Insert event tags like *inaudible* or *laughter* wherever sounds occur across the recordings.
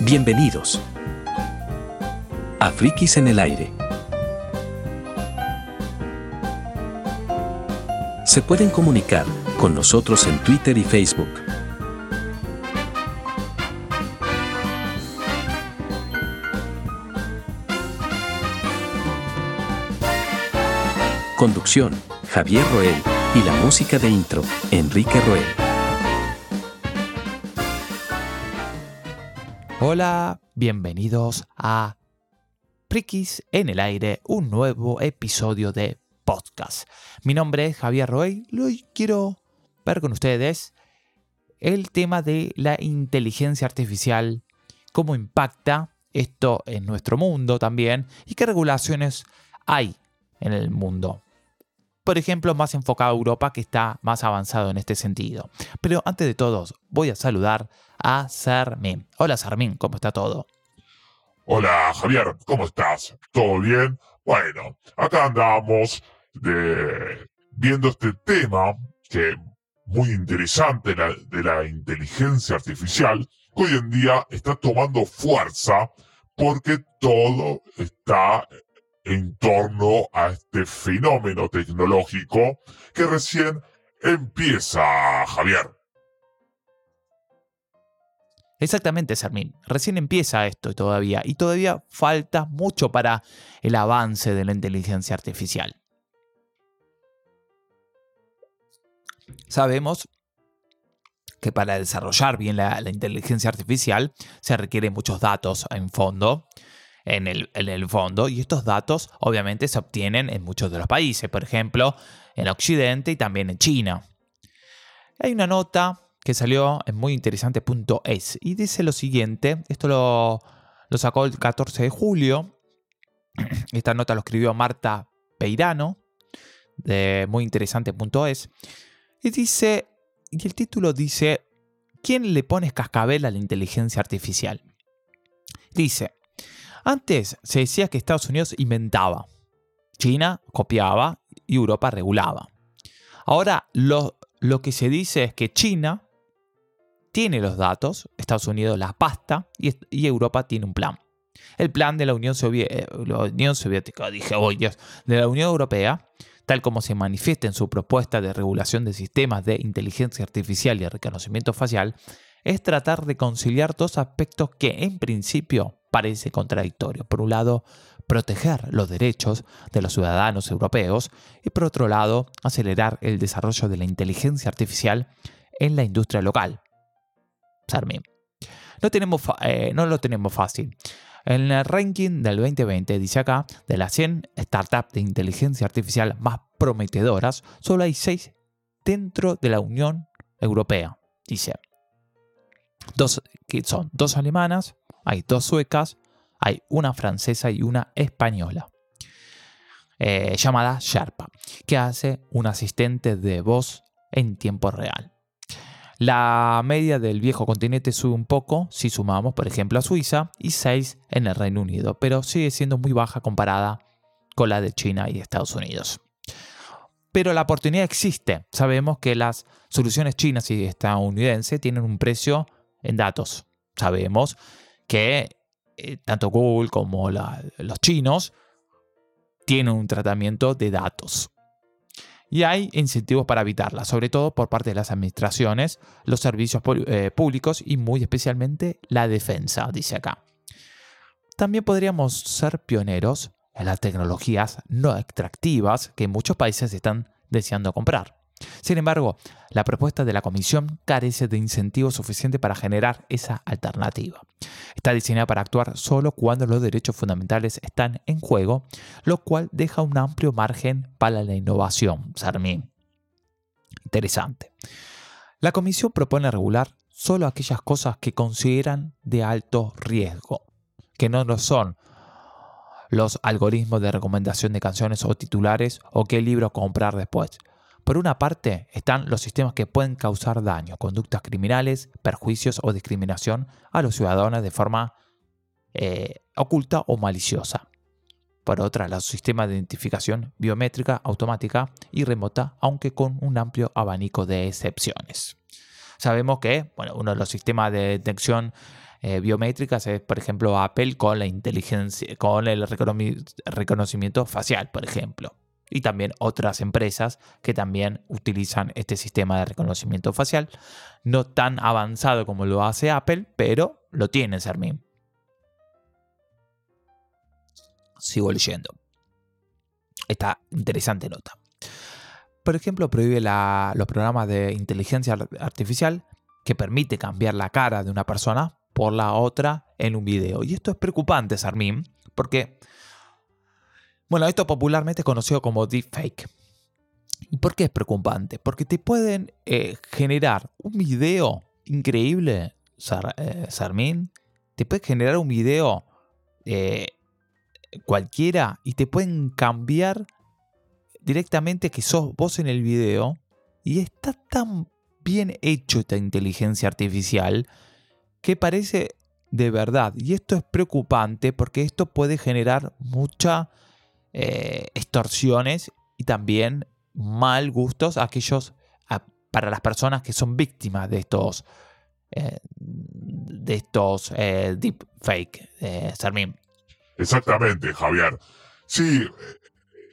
Bienvenidos a Frikis en el aire. Se pueden comunicar con nosotros en Twitter y Facebook. Conducción, Javier Roel, y la música de intro, Enrique Roel. Hola, bienvenidos a Frikis en el aire, un nuevo episodio de podcast. Mi nombre es Javier Roel y hoy quiero ver con ustedes el tema de la inteligencia artificial, cómo impacta esto en nuestro mundo también y qué regulaciones hay en el mundo por ejemplo, más enfocado a Europa, que está más avanzado en este sentido. Pero antes de todo, voy a saludar a Sarmin. Hola Sarmin, ¿cómo está todo? Hola Javier, ¿cómo estás? ¿Todo bien? Bueno, acá andamos viendo este tema que muy interesante de la inteligencia artificial, que hoy en día está tomando fuerza porque todo está en torno a este fenómeno tecnológico que recién empieza, Javier. Exactamente, Sermín. Recién empieza esto todavía y todavía falta mucho para el avance de la inteligencia artificial. Sabemos que para desarrollar bien la, la inteligencia artificial se requieren muchos datos en fondo en el, fondo y estos datos obviamente se obtienen en muchos de los países, por ejemplo en Occidente y también en China. Hay una nota que salió en muy interesante.es y dice lo siguiente, esto lo, lo sacó el 14 de julio, *clears throat* esta nota lo escribió Marta Peirano de muy interesante.es y dice, y el título dice, ¿quién le pone cascabel a la inteligencia artificial? Dice, antes se decía que Estados Unidos inventaba, China copiaba y Europa regulaba. Ahora lo, que se dice es que China tiene los datos, Estados Unidos la pasta y, Europa tiene un plan. El plan de la Unión, eh, Soviética, dije, oh Dios, de la Unión Europea, tal como se manifiesta en su propuesta de regulación de sistemas de inteligencia artificial y reconocimiento facial, es tratar de conciliar dos aspectos que en principio parece contradictorio. Por un lado, proteger los derechos de los ciudadanos europeos y por otro lado, acelerar el desarrollo de la inteligencia artificial en la industria local. Tenemos, eh, no lo tenemos fácil. En el ranking del 2020, dice acá, de las 100 startups de inteligencia artificial más prometedoras, solo hay 6 dentro de la Unión Europea. Dice, dos, que son dos alemanas, hay dos suecas, hay una francesa y una española, eh, llamada Sharpa, que hace un asistente de voz en tiempo real. La media del viejo continente sube un poco si sumamos, por ejemplo, a Suiza y 6 en el Reino Unido, pero sigue siendo muy baja comparada con la de China y Estados Unidos. Pero la oportunidad existe. Sabemos que las soluciones chinas y estadounidenses tienen un precio en datos. Sabemos que eh, tanto Google como los chinos tienen un tratamiento de datos. Y hay incentivos para evitarla, sobre todo por parte de las administraciones, los servicios eh, públicos y muy especialmente la defensa, dice acá. También podríamos ser pioneros en las tecnologías no extractivas que muchos países están deseando comprar. Sin embargo, la propuesta de la Comisión carece de incentivos suficientes para generar esa alternativa. Está diseñada para actuar solo cuando los derechos fundamentales están en juego, lo cual deja un amplio margen para la innovación. Sarmín. Interesante. La Comisión propone regular solo aquellas cosas que consideran de alto riesgo, que no lo son los algoritmos de recomendación de canciones o titulares o qué libro comprar después, por una parte están los sistemas que pueden causar daño, conductas criminales, perjuicios o discriminación a los ciudadanos de forma eh, oculta o maliciosa. Por otra, los sistemas de identificación biométrica automática y remota, aunque con un amplio abanico de excepciones. Sabemos que bueno, uno de los sistemas de detección eh, biométricas es, por ejemplo, Apple con la inteligencia, con el reconocimiento facial, por ejemplo. Y también otras empresas que también utilizan este sistema de reconocimiento facial. No tan avanzado como lo hace Apple, pero lo tiene Sermin. Sigo leyendo. Esta interesante nota. Por ejemplo, prohíbe los programas de inteligencia artificial que permite cambiar la cara de una persona por la otra en un video. Y esto es preocupante, Sarmín, porque, bueno, esto popularmente es conocido como deepfake. ¿Y por qué es preocupante? Porque te pueden eh, generar un video increíble, eh, Sarmín. Te puede generar un video eh, cualquiera y te pueden cambiar directamente que sos vos en el video. Y está tan bien hecho esta inteligencia artificial que parece de verdad. Y esto es preocupante porque esto puede generar muchas eh, extorsiones y también mal gustos aquellos, para las personas que son víctimas de estos, eh, de estos eh, deepfake, eh, Exactamente, Javier. Sí,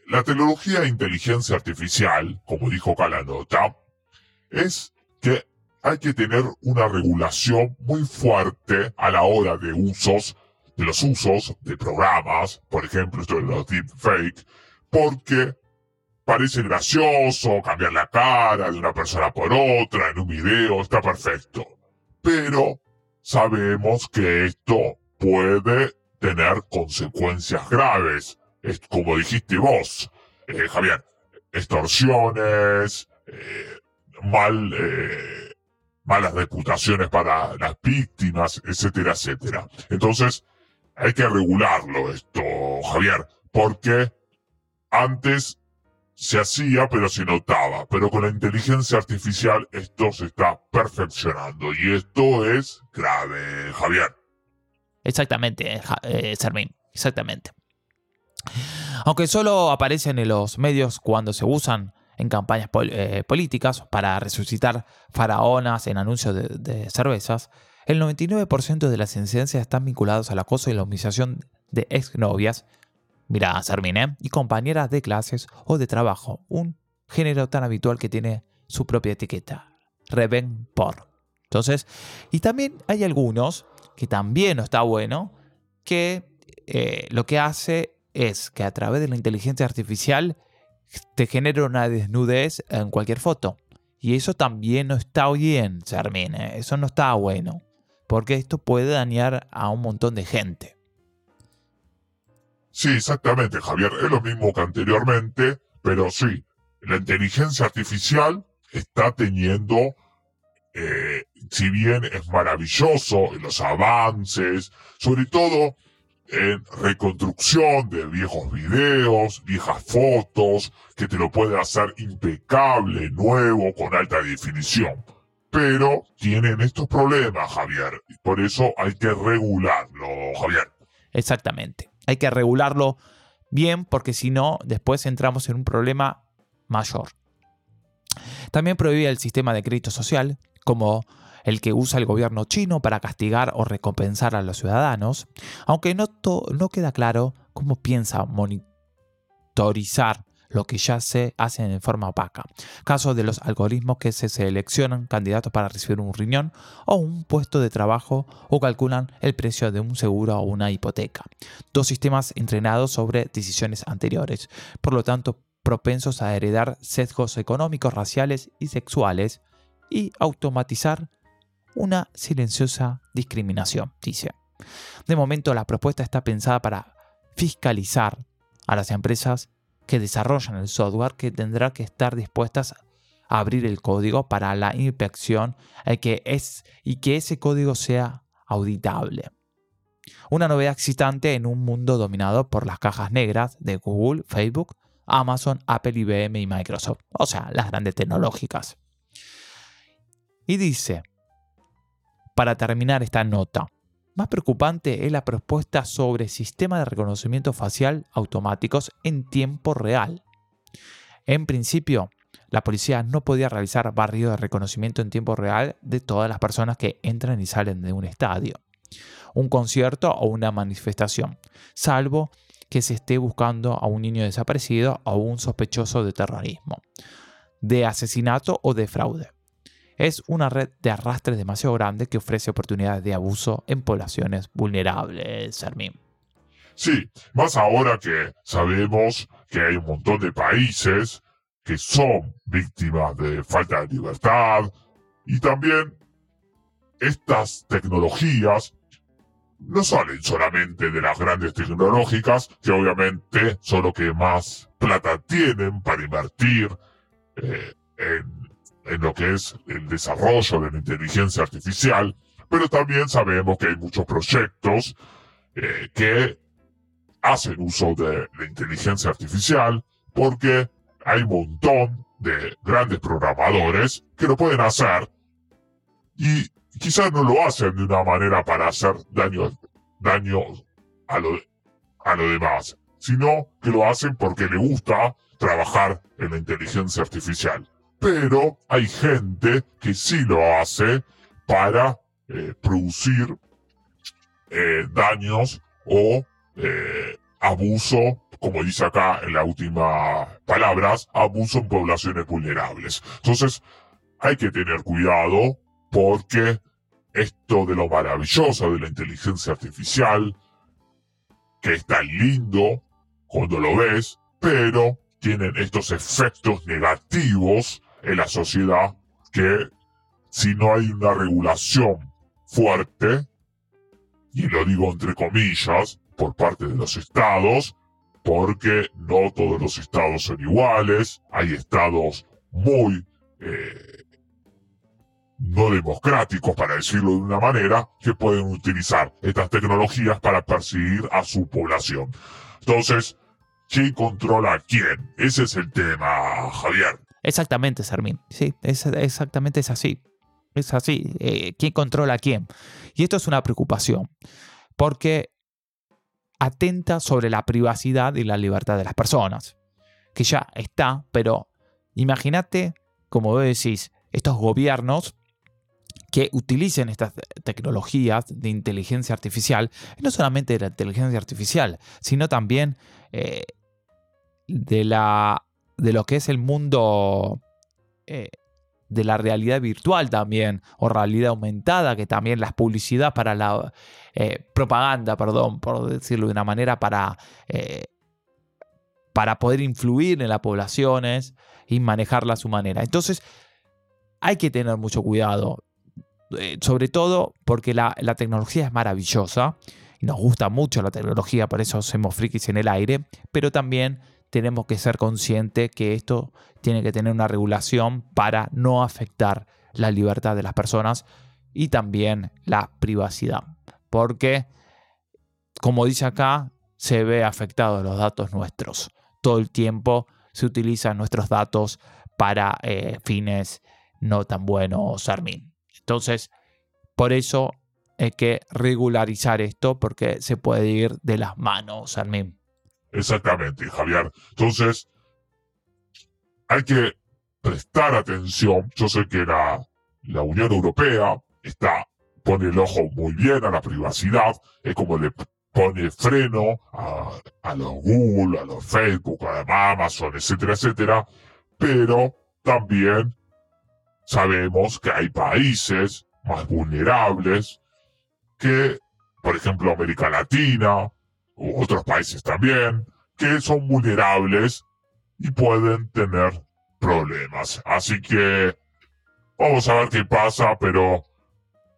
la tecnología de inteligencia artificial, como dijo Calanota, es que hay que tener una regulación muy fuerte a la hora de usos, de los usos de programas, por ejemplo, esto de los deepfake, porque parece gracioso cambiar la cara de una persona por otra en un video, está perfecto. Pero sabemos que esto puede tener consecuencias graves, es como dijiste vos, eh, Javier, extorsiones, eh, mal eh, malas reputaciones para las víctimas, etcétera, etcétera. Entonces, hay que regularlo esto, Javier, porque antes se hacía, pero se notaba. Pero con la inteligencia artificial esto se está perfeccionando y esto es grave, Javier. Exactamente, eh, Sermín, exactamente. Aunque solo aparecen en los medios cuando se usan en campañas eh, políticas para resucitar faraonas en anuncios de, cervezas, el 99% de las incidencias están vinculadas al acoso y la humillación de exnovias, mira, Sarmine, y compañeras de clases o de trabajo, un género tan habitual que tiene su propia etiqueta, Reven por. Entonces, y también hay algunos, que también no está bueno, que eh, lo que hace es que a través de la inteligencia artificial te genera una desnudez en cualquier foto. Y eso también no está bien, Charmine. Eso no está bueno. Porque esto puede dañar a un montón de gente. Sí, exactamente, Javier. Es lo mismo que anteriormente, pero sí, la inteligencia artificial está teniendo, eh, si bien es maravilloso los avances, sobre todo en reconstrucción de viejos videos, viejas fotos, que te lo puede hacer impecable, nuevo, con alta definición. Pero tienen estos problemas, Javier. Por eso hay que regularlo, Javier. Exactamente. Hay que regularlo bien porque si no, después entramos en un problema mayor. También prohíbe el sistema de crédito social, como el que usa el gobierno chino para castigar o recompensar a los ciudadanos, aunque no, no queda claro cómo piensa monitorizar lo que ya se hace en forma opaca. Caso de los algoritmos que se seleccionan candidatos para recibir un riñón o un puesto de trabajo o calculan el precio de un seguro o una hipoteca. Dos sistemas entrenados sobre decisiones anteriores, por lo tanto propensos a heredar sesgos económicos, raciales y sexuales y automatizar una silenciosa discriminación, dice. De momento la propuesta está pensada para fiscalizar a las empresas que desarrollan el software que tendrán que estar dispuestas a abrir el código para la inspección y que, es, y que ese código sea auditable. Una novedad excitante en un mundo dominado por las cajas negras de Google, Facebook, Amazon, Apple, IBM y Microsoft, o sea, las grandes tecnológicas. Y dice, para terminar esta nota. Más preocupante es la propuesta sobre sistemas de reconocimiento facial automáticos en tiempo real. En principio, la policía no podía realizar barrido de reconocimiento en tiempo real de todas las personas que entran y salen de un estadio. un concierto o una manifestación, salvo que se esté buscando a un niño desaparecido o un sospechoso de terrorismo, de asesinato o de fraude. Es una red de arrastre demasiado grande que ofrece oportunidades de abuso en poblaciones vulnerables, Sermín. Sí, más ahora que sabemos que hay un montón de países que son víctimas de falta de libertad y también estas tecnologías no salen solamente de las grandes tecnológicas, que obviamente son lo que más plata tienen para invertir eh, en, en lo que es el desarrollo de la inteligencia artificial, pero también sabemos que hay muchos proyectos eh, que hacen uso de la inteligencia artificial porque hay un montón de grandes programadores que lo pueden hacer y quizás no lo hacen de una manera para hacer daño, daño a, lo, a lo demás, sino que lo hacen porque le gusta trabajar en la inteligencia artificial. Pero hay gente que sí lo hace para eh, producir eh, daños o eh, abuso, como dice acá en la última palabras, abuso en poblaciones vulnerables. Entonces, hay que tener cuidado porque esto de lo maravilloso de la inteligencia artificial, que es tan lindo cuando lo ves, pero tienen estos efectos negativos en la sociedad que si no hay una regulación fuerte, y lo digo entre comillas, por parte de los estados, porque no todos los estados son iguales, hay estados muy eh, no democráticos, para decirlo de una manera, que pueden utilizar estas tecnologías para perseguir a su población. Entonces, ¿quién controla a quién? Ese es el tema, Javier. Exactamente, Sarmín. Sí, es, exactamente es así. Es así. Eh, ¿Quién controla a quién? Y esto es una preocupación, porque atenta sobre la privacidad y la libertad de las personas, que ya está, pero imagínate, como vos decís, estos gobiernos que utilicen estas tecnologías de inteligencia artificial, no solamente de la inteligencia artificial, sino también eh, de, la, de lo que es el mundo eh, de la realidad virtual también, o realidad aumentada, que también las publicidad para la eh, propaganda, perdón, por decirlo de una manera, para, para poder influir en las poblaciones y manejarla a su manera. Entonces, hay que tener mucho cuidado. Eh, sobre todo porque la, tecnología es maravillosa y nos gusta mucho la tecnología, por eso hacemos frikis en el aire, pero también tenemos que ser conscientes que esto tiene que tener una regulación para no afectar la libertad de las personas y también la privacidad. Porque, como dice acá, se ve afectados los datos nuestros. Todo el tiempo se utilizan nuestros datos para eh, fines no tan buenos, Armin. Entonces, por eso hay que regularizar esto porque se puede ir de las manos, Armin. Exactamente, Javier. Entonces, hay que prestar atención. Yo sé que la, la Unión Europea está, pone el ojo muy bien a la privacidad, es como le pone freno a, a los Google, a los Facebook, a Amazon, etcétera, etcétera, pero también Sabemos que hay países más vulnerables que, por ejemplo, América Latina otros países también, que son vulnerables y pueden tener problemas. Así que vamos a ver qué pasa, pero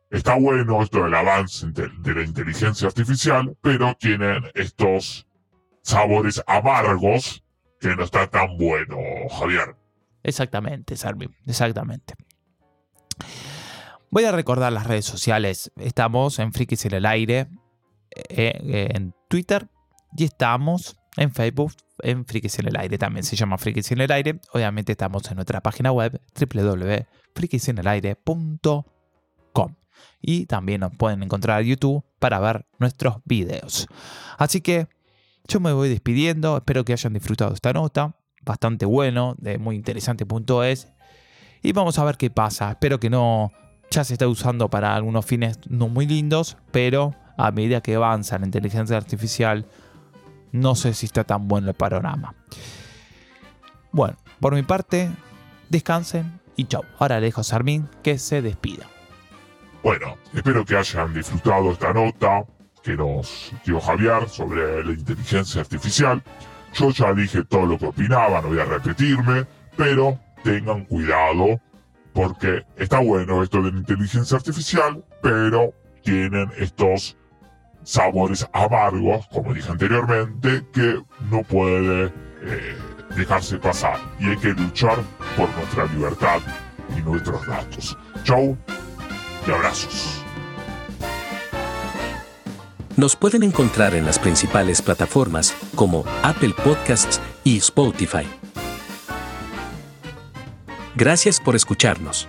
está bueno esto del avance de la inteligencia artificial, pero tienen estos sabores amargos que no está tan bueno, Javier. Exactamente, Sarmi, exactamente. Voy a recordar las redes sociales. Estamos en Frikis en el aire, en Twitter y estamos en Facebook en Frikis en el aire. También se llama Frikis en el aire. Obviamente estamos en nuestra página web www.frikisenelaire.com y también nos pueden encontrar en YouTube para ver nuestros videos. Así que yo me voy despidiendo. Espero que hayan disfrutado esta nota bastante bueno, de muy interesante punto es. Y vamos a ver qué pasa. Espero que no ya se esté usando para algunos fines no muy lindos, pero a medida que avanza la inteligencia artificial, no sé si está tan bueno el panorama. Bueno, por mi parte, descansen y chau. Ahora le dejo a Sarmín que se despida. Bueno, espero que hayan disfrutado esta nota que nos dio Javier sobre la inteligencia artificial. Yo ya dije todo lo que opinaba, no voy a repetirme, pero tengan cuidado porque está bueno esto de la inteligencia artificial, pero tienen estos sabores amargos, como dije anteriormente, que no puede eh, dejarse pasar y hay que luchar por nuestra libertad y nuestros datos. Chau y abrazos. Nos pueden encontrar en las principales plataformas como Apple Podcasts y Spotify. Gracias por escucharnos.